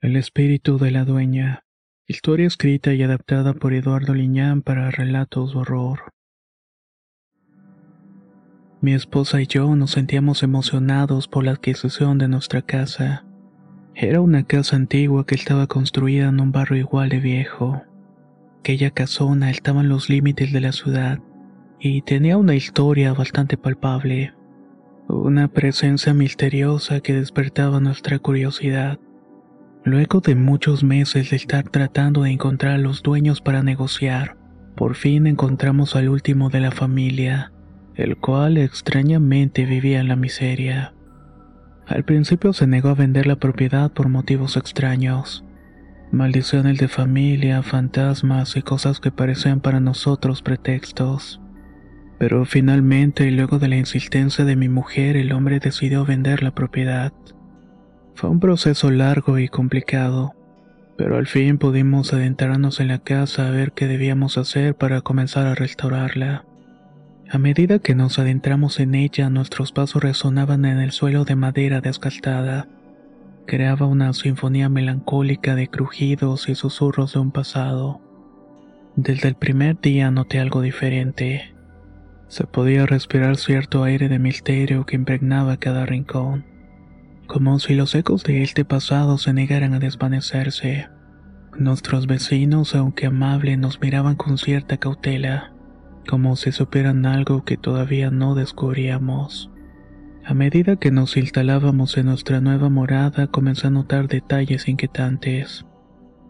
El espíritu de la dueña. Historia escrita y adaptada por Eduardo Liñán para relatos de horror. Mi esposa y yo nos sentíamos emocionados por la adquisición de nuestra casa. Era una casa antigua que estaba construida en un barrio igual de viejo. Aquella casona estaba en los límites de la ciudad y tenía una historia bastante palpable. Una presencia misteriosa que despertaba nuestra curiosidad. Luego de muchos meses de estar tratando de encontrar a los dueños para negociar, por fin encontramos al último de la familia, el cual extrañamente vivía en la miseria. Al principio se negó a vender la propiedad por motivos extraños. Maldiciones de familia, fantasmas y cosas que parecían para nosotros pretextos. Pero finalmente, luego de la insistencia de mi mujer, el hombre decidió vender la propiedad. Fue un proceso largo y complicado, pero al fin pudimos adentrarnos en la casa a ver qué debíamos hacer para comenzar a restaurarla. A medida que nos adentramos en ella, nuestros pasos resonaban en el suelo de madera desgastada. Creaba una sinfonía melancólica de crujidos y susurros de un pasado. Desde el primer día noté algo diferente. Se podía respirar cierto aire de misterio que impregnaba cada rincón como si los ecos de este pasado se negaran a desvanecerse. Nuestros vecinos, aunque amables, nos miraban con cierta cautela, como si supieran algo que todavía no descubríamos. A medida que nos instalábamos en nuestra nueva morada, comencé a notar detalles inquietantes.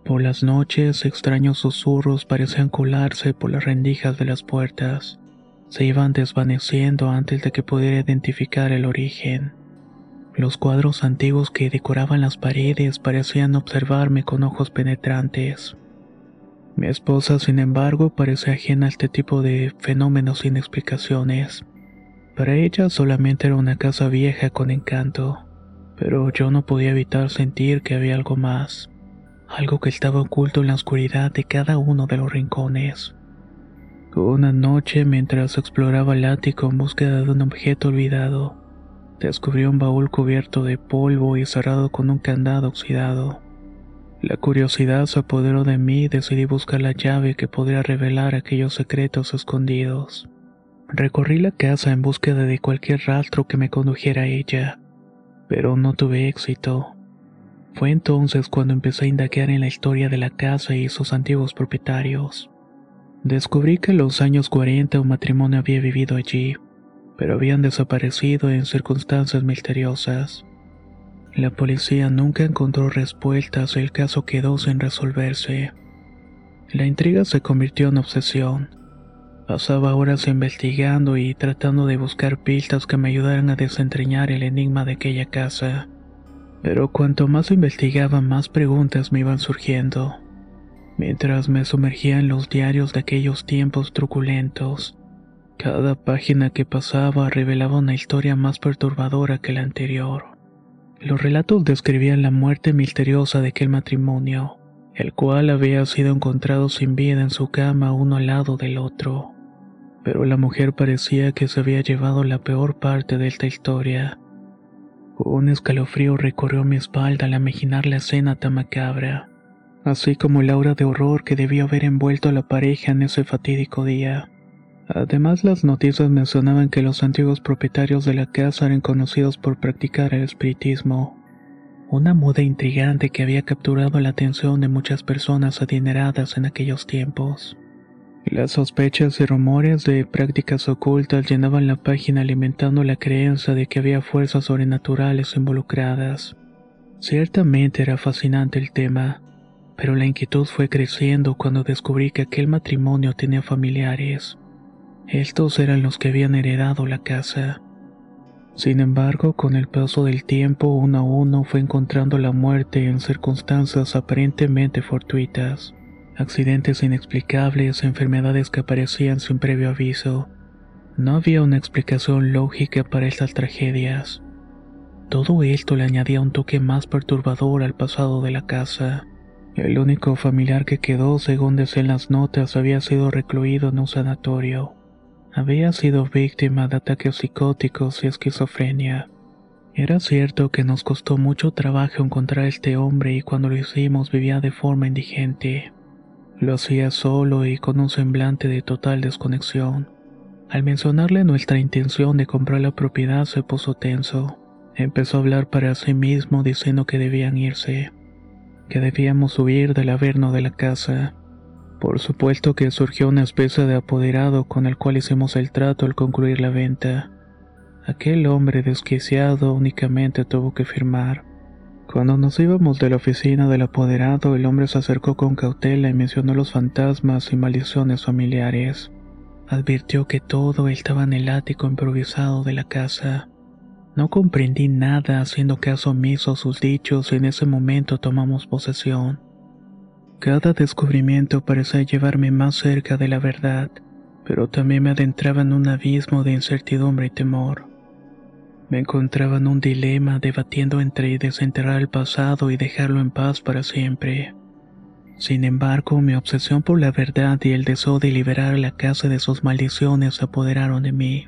Por las noches, extraños susurros parecían colarse por las rendijas de las puertas. Se iban desvaneciendo antes de que pudiera identificar el origen. Los cuadros antiguos que decoraban las paredes parecían observarme con ojos penetrantes. Mi esposa, sin embargo, parecía ajena a este tipo de fenómenos sin explicaciones. Para ella solamente era una casa vieja con encanto, pero yo no podía evitar sentir que había algo más, algo que estaba oculto en la oscuridad de cada uno de los rincones. Una noche, mientras exploraba el ático en búsqueda de un objeto olvidado, Descubrí un baúl cubierto de polvo y cerrado con un candado oxidado. La curiosidad se apoderó de mí y decidí buscar la llave que podría revelar aquellos secretos escondidos. Recorrí la casa en búsqueda de cualquier rastro que me condujera a ella, pero no tuve éxito. Fue entonces cuando empecé a indagar en la historia de la casa y sus antiguos propietarios. Descubrí que en los años 40 un matrimonio había vivido allí pero habían desaparecido en circunstancias misteriosas. La policía nunca encontró respuestas y el caso quedó sin resolverse. La intriga se convirtió en obsesión. Pasaba horas investigando y tratando de buscar pistas que me ayudaran a desentrañar el enigma de aquella casa. Pero cuanto más investigaba, más preguntas me iban surgiendo. Mientras me sumergía en los diarios de aquellos tiempos truculentos, cada página que pasaba revelaba una historia más perturbadora que la anterior. Los relatos describían la muerte misteriosa de aquel matrimonio, el cual había sido encontrado sin vida en su cama uno al lado del otro. Pero la mujer parecía que se había llevado la peor parte de esta historia. Un escalofrío recorrió mi espalda al imaginar la escena tan macabra, así como el aura de horror que debió haber envuelto a la pareja en ese fatídico día. Además, las noticias mencionaban que los antiguos propietarios de la casa eran conocidos por practicar el espiritismo, una moda intrigante que había capturado la atención de muchas personas adineradas en aquellos tiempos. Las sospechas y rumores de prácticas ocultas llenaban la página alimentando la creencia de que había fuerzas sobrenaturales involucradas. Ciertamente era fascinante el tema, pero la inquietud fue creciendo cuando descubrí que aquel matrimonio tenía familiares. Estos eran los que habían heredado la casa. Sin embargo, con el paso del tiempo, uno a uno fue encontrando la muerte en circunstancias aparentemente fortuitas accidentes inexplicables, enfermedades que aparecían sin previo aviso. No había una explicación lógica para estas tragedias. Todo esto le añadía un toque más perturbador al pasado de la casa. El único familiar que quedó, según decían las notas, había sido recluido en un sanatorio. Había sido víctima de ataques psicóticos y esquizofrenia. Era cierto que nos costó mucho trabajo encontrar a este hombre y cuando lo hicimos vivía de forma indigente. Lo hacía solo y con un semblante de total desconexión. Al mencionarle nuestra intención de comprar la propiedad se puso tenso. Empezó a hablar para sí mismo diciendo que debían irse, que debíamos huir del averno de la casa. Por supuesto que surgió una especie de apoderado con el cual hicimos el trato al concluir la venta. Aquel hombre desquiciado únicamente tuvo que firmar. Cuando nos íbamos de la oficina del apoderado, el hombre se acercó con cautela y mencionó los fantasmas y maldiciones familiares. Advirtió que todo estaba en el ático improvisado de la casa. No comprendí nada haciendo caso omiso a sus dichos y en ese momento tomamos posesión. Cada descubrimiento parecía llevarme más cerca de la verdad, pero también me adentraba en un abismo de incertidumbre y temor. Me encontraba en un dilema debatiendo entre desenterrar el pasado y dejarlo en paz para siempre. Sin embargo, mi obsesión por la verdad y el deseo de liberar la casa de sus maldiciones se apoderaron de mí.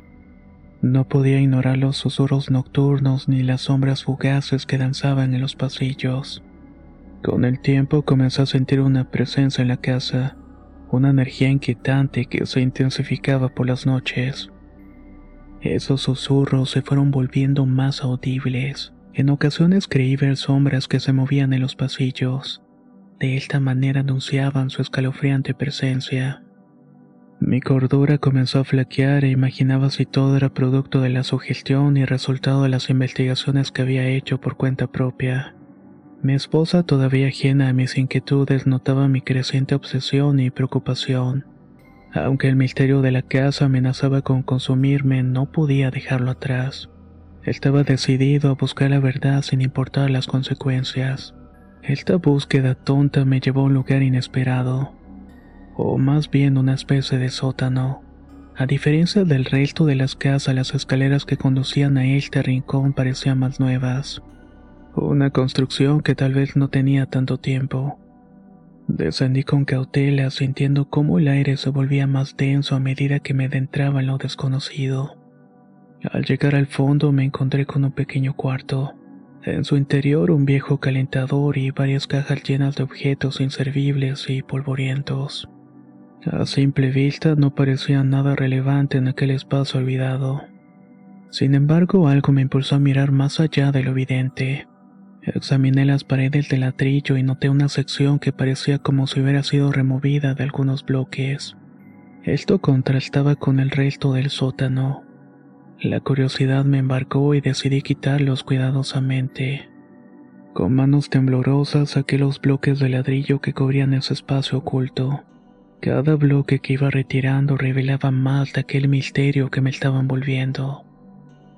No podía ignorar los susurros nocturnos ni las sombras fugaces que danzaban en los pasillos. Con el tiempo comencé a sentir una presencia en la casa, una energía inquietante que se intensificaba por las noches. Esos susurros se fueron volviendo más audibles. En ocasiones creí ver sombras que se movían en los pasillos. De esta manera anunciaban su escalofriante presencia. Mi cordura comenzó a flaquear e imaginaba si todo era producto de la sugestión y resultado de las investigaciones que había hecho por cuenta propia. Mi esposa, todavía ajena a mis inquietudes, notaba mi creciente obsesión y preocupación. Aunque el misterio de la casa amenazaba con consumirme, no podía dejarlo atrás. Estaba decidido a buscar la verdad sin importar las consecuencias. Esta búsqueda tonta me llevó a un lugar inesperado, o más bien una especie de sótano. A diferencia del resto de las casas, las escaleras que conducían a este rincón parecían más nuevas. Una construcción que tal vez no tenía tanto tiempo. Descendí con cautela, sintiendo cómo el aire se volvía más denso a medida que me adentraba en lo desconocido. Al llegar al fondo me encontré con un pequeño cuarto. En su interior un viejo calentador y varias cajas llenas de objetos inservibles y polvorientos. A simple vista no parecía nada relevante en aquel espacio olvidado. Sin embargo, algo me impulsó a mirar más allá de lo evidente. Examiné las paredes del ladrillo y noté una sección que parecía como si hubiera sido removida de algunos bloques. Esto contrastaba con el resto del sótano. La curiosidad me embarcó y decidí quitarlos cuidadosamente. Con manos temblorosas saqué los bloques de ladrillo que cubrían ese espacio oculto. Cada bloque que iba retirando revelaba más de aquel misterio que me estaba envolviendo.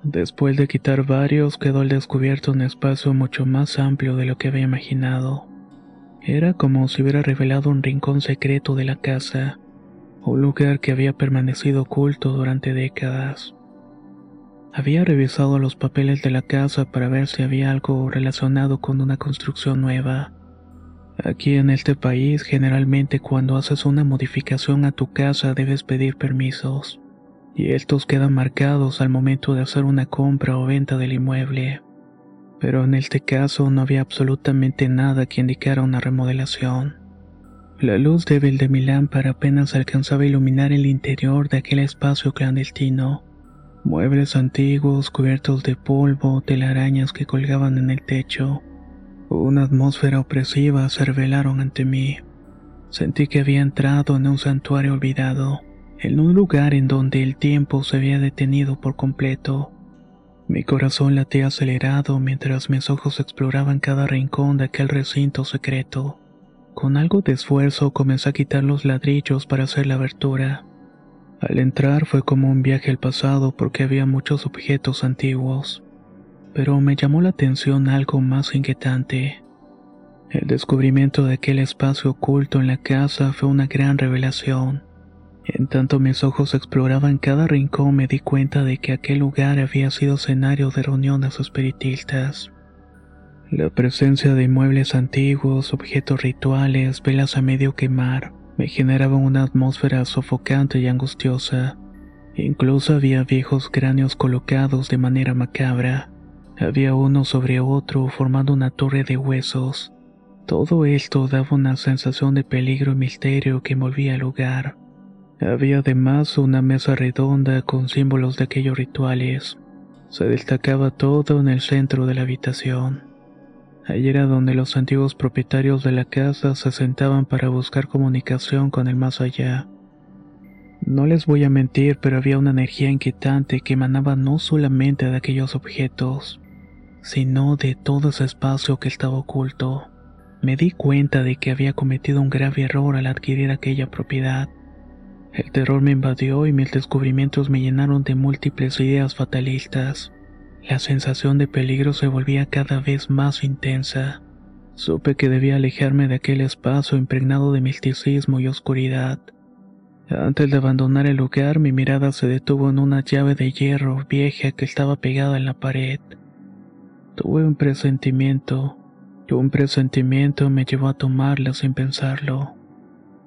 Después de quitar varios, quedó al descubierto un espacio mucho más amplio de lo que había imaginado. Era como si hubiera revelado un rincón secreto de la casa, un lugar que había permanecido oculto durante décadas. Había revisado los papeles de la casa para ver si había algo relacionado con una construcción nueva. Aquí en este país generalmente cuando haces una modificación a tu casa debes pedir permisos y estos quedan marcados al momento de hacer una compra o venta del inmueble. Pero en este caso no había absolutamente nada que indicara una remodelación. La luz débil de mi lámpara apenas alcanzaba a iluminar el interior de aquel espacio clandestino. Muebles antiguos cubiertos de polvo, telarañas que colgaban en el techo. Una atmósfera opresiva se revelaron ante mí. Sentí que había entrado en un santuario olvidado, en un lugar en donde el tiempo se había detenido por completo. Mi corazón latía acelerado mientras mis ojos exploraban cada rincón de aquel recinto secreto. Con algo de esfuerzo comencé a quitar los ladrillos para hacer la abertura. Al entrar fue como un viaje al pasado porque había muchos objetos antiguos. Pero me llamó la atención algo más inquietante. El descubrimiento de aquel espacio oculto en la casa fue una gran revelación. En tanto mis ojos exploraban cada rincón me di cuenta de que aquel lugar había sido escenario de reuniones espiritistas. La presencia de muebles antiguos, objetos rituales, velas a medio quemar, me generaba una atmósfera sofocante y angustiosa. Incluso había viejos cráneos colocados de manera macabra. Había uno sobre otro formando una torre de huesos. Todo esto daba una sensación de peligro y misterio que envolvía el lugar. Había además una mesa redonda con símbolos de aquellos rituales. Se destacaba todo en el centro de la habitación. Allí era donde los antiguos propietarios de la casa se sentaban para buscar comunicación con el más allá. No les voy a mentir, pero había una energía inquietante que emanaba no solamente de aquellos objetos, sino de todo ese espacio que estaba oculto me di cuenta de que había cometido un grave error al adquirir aquella propiedad. El terror me invadió y mis descubrimientos me llenaron de múltiples ideas fatalistas. La sensación de peligro se volvía cada vez más intensa. Supe que debía alejarme de aquel espacio impregnado de misticismo y oscuridad. Antes de abandonar el lugar, mi mirada se detuvo en una llave de hierro vieja que estaba pegada en la pared. Tuve un presentimiento, un presentimiento me llevó a tomarla sin pensarlo,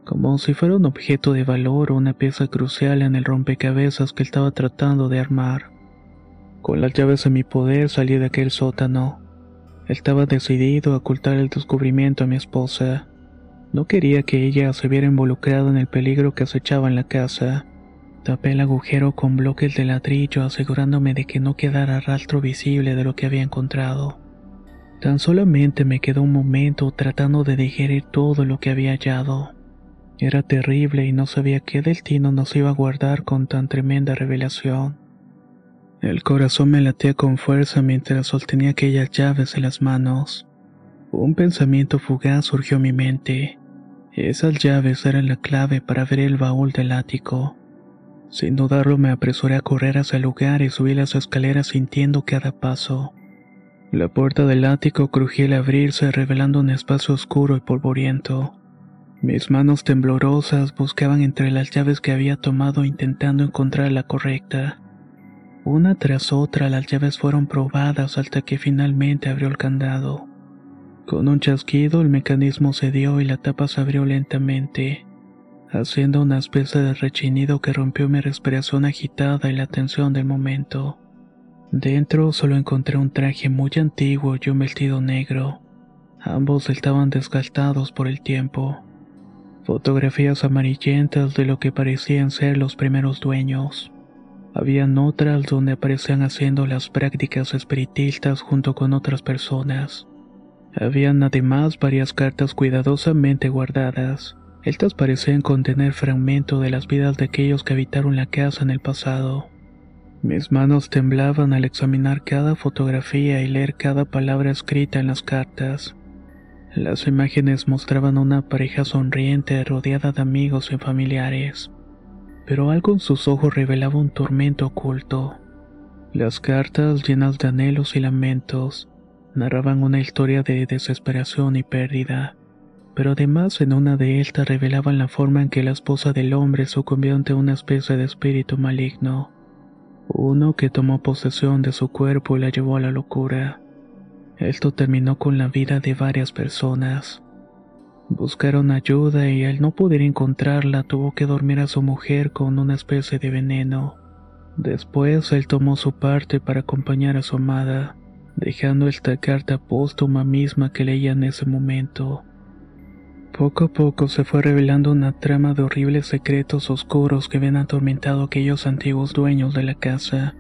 como si fuera un objeto de valor o una pieza crucial en el rompecabezas que estaba tratando de armar. Con las llaves en mi poder salí de aquel sótano. Estaba decidido a ocultar el descubrimiento a mi esposa. No quería que ella se viera involucrada en el peligro que acechaba en la casa. Tapé el agujero con bloques de ladrillo asegurándome de que no quedara rastro visible de lo que había encontrado. Tan solamente me quedó un momento tratando de digerir todo lo que había hallado. Era terrible y no sabía qué destino nos iba a guardar con tan tremenda revelación. El corazón me latía con fuerza mientras sostenía aquellas llaves en las manos. Un pensamiento fugaz surgió en mi mente. Esas llaves eran la clave para abrir el baúl del ático. Sin dudarlo me apresuré a correr hacia el lugar y subí las escaleras sintiendo cada paso. La puerta del ático crujía al abrirse, revelando un espacio oscuro y polvoriento. Mis manos temblorosas buscaban entre las llaves que había tomado intentando encontrar la correcta. Una tras otra las llaves fueron probadas hasta que finalmente abrió el candado. Con un chasquido el mecanismo cedió y la tapa se abrió lentamente, haciendo una especie de rechinido que rompió mi respiración agitada y la tensión del momento. Dentro solo encontré un traje muy antiguo y un vestido negro. Ambos estaban desgastados por el tiempo. Fotografías amarillentas de lo que parecían ser los primeros dueños. Habían otras donde aparecían haciendo las prácticas espiritistas junto con otras personas. Habían además varias cartas cuidadosamente guardadas. Estas parecían contener fragmentos de las vidas de aquellos que habitaron la casa en el pasado. Mis manos temblaban al examinar cada fotografía y leer cada palabra escrita en las cartas. Las imágenes mostraban una pareja sonriente rodeada de amigos y familiares, pero algo en sus ojos revelaba un tormento oculto. Las cartas, llenas de anhelos y lamentos, narraban una historia de desesperación y pérdida, pero además en una de estas revelaban la forma en que la esposa del hombre sucumbió ante una especie de espíritu maligno uno que tomó posesión de su cuerpo y la llevó a la locura. Esto terminó con la vida de varias personas. Buscaron ayuda y al no poder encontrarla tuvo que dormir a su mujer con una especie de veneno. Después él tomó su parte para acompañar a su amada, dejando esta carta póstuma misma que leía en ese momento. Poco a poco se fue revelando una trama de horribles secretos oscuros que habían atormentado aquellos antiguos dueños de la casa.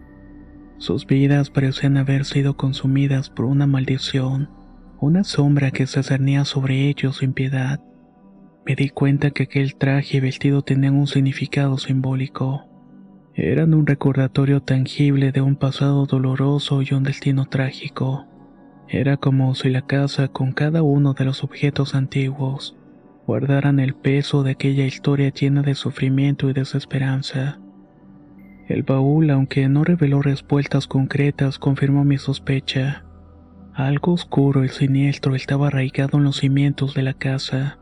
Sus vidas parecían haber sido consumidas por una maldición, una sombra que se cernía sobre ellos sin piedad. me di cuenta que aquel traje y vestido tenían un significado simbólico. Eran un recordatorio tangible de un pasado doloroso y un destino trágico. Era como si la casa, con cada uno de los objetos antiguos, guardaran el peso de aquella historia llena de sufrimiento y desesperanza. El baúl, aunque no reveló respuestas concretas, confirmó mi sospecha. Algo oscuro y siniestro estaba arraigado en los cimientos de la casa.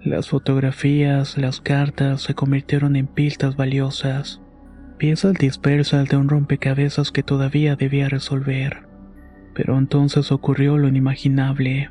Las fotografías, las cartas se convirtieron en pistas valiosas, piezas dispersas de un rompecabezas que todavía debía resolver. Pero entonces ocurrió lo inimaginable.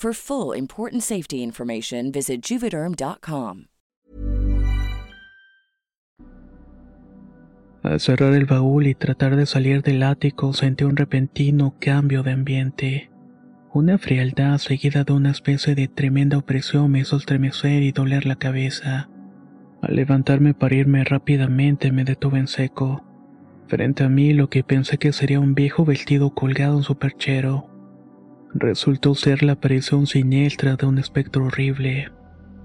For full important safety information, visit juvederm.com. Al cerrar el baúl y tratar de salir del ático, sentí un repentino cambio de ambiente. Una frialdad seguida de una especie de tremenda opresión me hizo estremecer y doler la cabeza. Al levantarme para irme rápidamente me detuve en seco. Frente a mí lo que pensé que sería un viejo vestido colgado en su perchero. Resultó ser la aparición siniestra de un espectro horrible.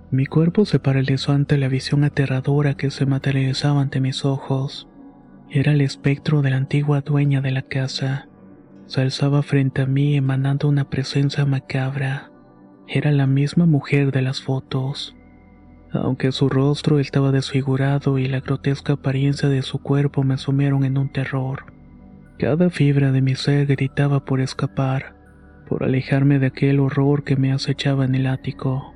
Mi cuerpo se paralizó ante la visión aterradora que se materializaba ante mis ojos. Era el espectro de la antigua dueña de la casa. Se alzaba frente a mí emanando una presencia macabra. Era la misma mujer de las fotos. Aunque su rostro estaba desfigurado y la grotesca apariencia de su cuerpo me sumieron en un terror. Cada fibra de mi ser gritaba por escapar, por alejarme de aquel horror que me acechaba en el ático.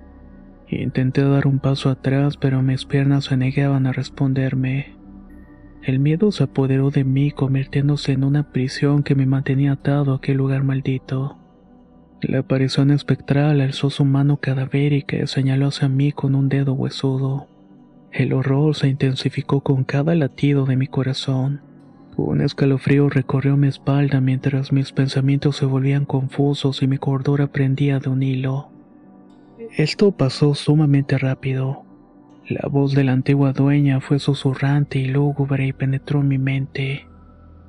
Intenté dar un paso atrás, pero mis piernas se negaban a responderme. El miedo se apoderó de mí, convirtiéndose en una prisión que me mantenía atado a aquel lugar maldito. La aparición espectral alzó su mano cadavérica y señaló hacia mí con un dedo huesudo. El horror se intensificó con cada latido de mi corazón. Un escalofrío recorrió mi espalda mientras mis pensamientos se volvían confusos y mi cordura prendía de un hilo. Esto pasó sumamente rápido. La voz de la antigua dueña fue susurrante y lúgubre y penetró en mi mente.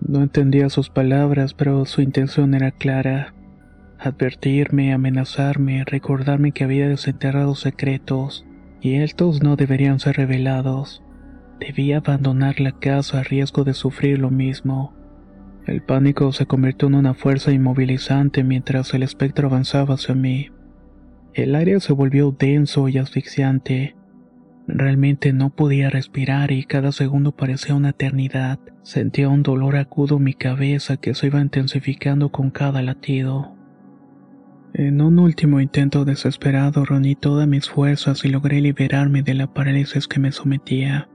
No entendía sus palabras, pero su intención era clara. Advertirme, amenazarme, recordarme que había desenterrado secretos, y estos no deberían ser revelados. Debía abandonar la casa a riesgo de sufrir lo mismo. El pánico se convirtió en una fuerza inmovilizante mientras el espectro avanzaba hacia mí. El aire se volvió denso y asfixiante. Realmente no podía respirar y cada segundo parecía una eternidad. Sentía un dolor agudo en mi cabeza que se iba intensificando con cada latido. En un último intento desesperado reuní todas mis fuerzas y logré liberarme de la parálisis que me sometía.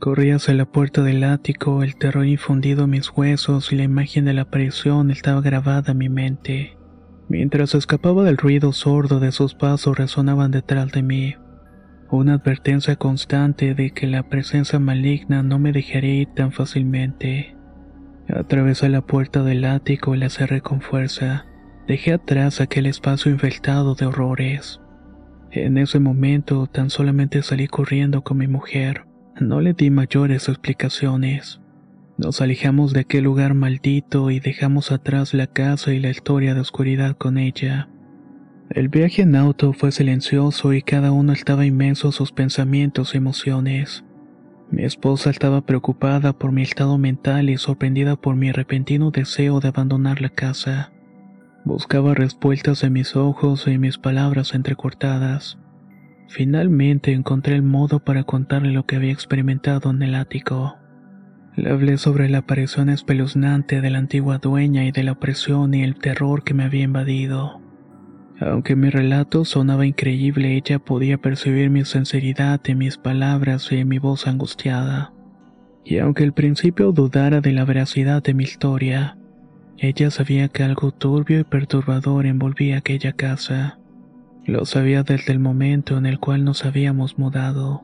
Corrí hacia la puerta del ático, el terror infundido en mis huesos y la imagen de la aparición estaba grabada en mi mente. Mientras escapaba del ruido sordo de sus pasos resonaban detrás de mí. Una advertencia constante de que la presencia maligna no me dejaría ir tan fácilmente. Atravesé la puerta del ático y la cerré con fuerza. Dejé atrás aquel espacio infestado de horrores. En ese momento tan solamente salí corriendo con mi mujer. No le di mayores explicaciones. Nos alejamos de aquel lugar maldito y dejamos atrás la casa y la historia de oscuridad con ella. El viaje en auto fue silencioso y cada uno estaba inmenso en sus pensamientos y emociones. Mi esposa estaba preocupada por mi estado mental y sorprendida por mi repentino deseo de abandonar la casa. Buscaba respuestas en mis ojos y mis palabras entrecortadas. Finalmente encontré el modo para contarle lo que había experimentado en el ático. Le hablé sobre la aparición espeluznante de la antigua dueña y de la opresión y el terror que me había invadido. Aunque mi relato sonaba increíble, ella podía percibir mi sinceridad en mis palabras y en mi voz angustiada. Y aunque al principio dudara de la veracidad de mi historia, ella sabía que algo turbio y perturbador envolvía aquella casa. Lo sabía desde el momento en el cual nos habíamos mudado.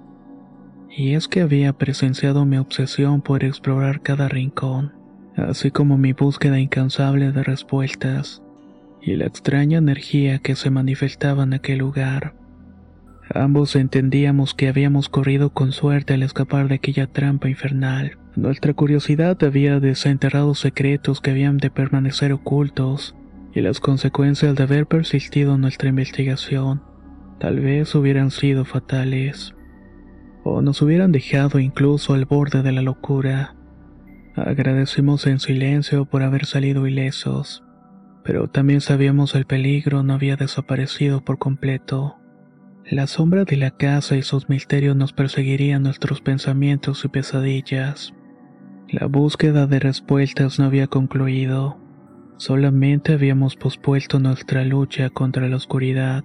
Y es que había presenciado mi obsesión por explorar cada rincón, así como mi búsqueda incansable de respuestas y la extraña energía que se manifestaba en aquel lugar. Ambos entendíamos que habíamos corrido con suerte al escapar de aquella trampa infernal. Nuestra curiosidad había desenterrado secretos que habían de permanecer ocultos, y las consecuencias de haber persistido en nuestra investigación tal vez hubieran sido fatales, o nos hubieran dejado incluso al borde de la locura. Agradecimos en silencio por haber salido ilesos pero también sabíamos el peligro no había desaparecido por completo. La sombra de la casa y sus misterios nos perseguirían nuestros pensamientos y pesadillas. La búsqueda de respuestas no había concluido, solamente habíamos pospuesto nuestra lucha contra la oscuridad.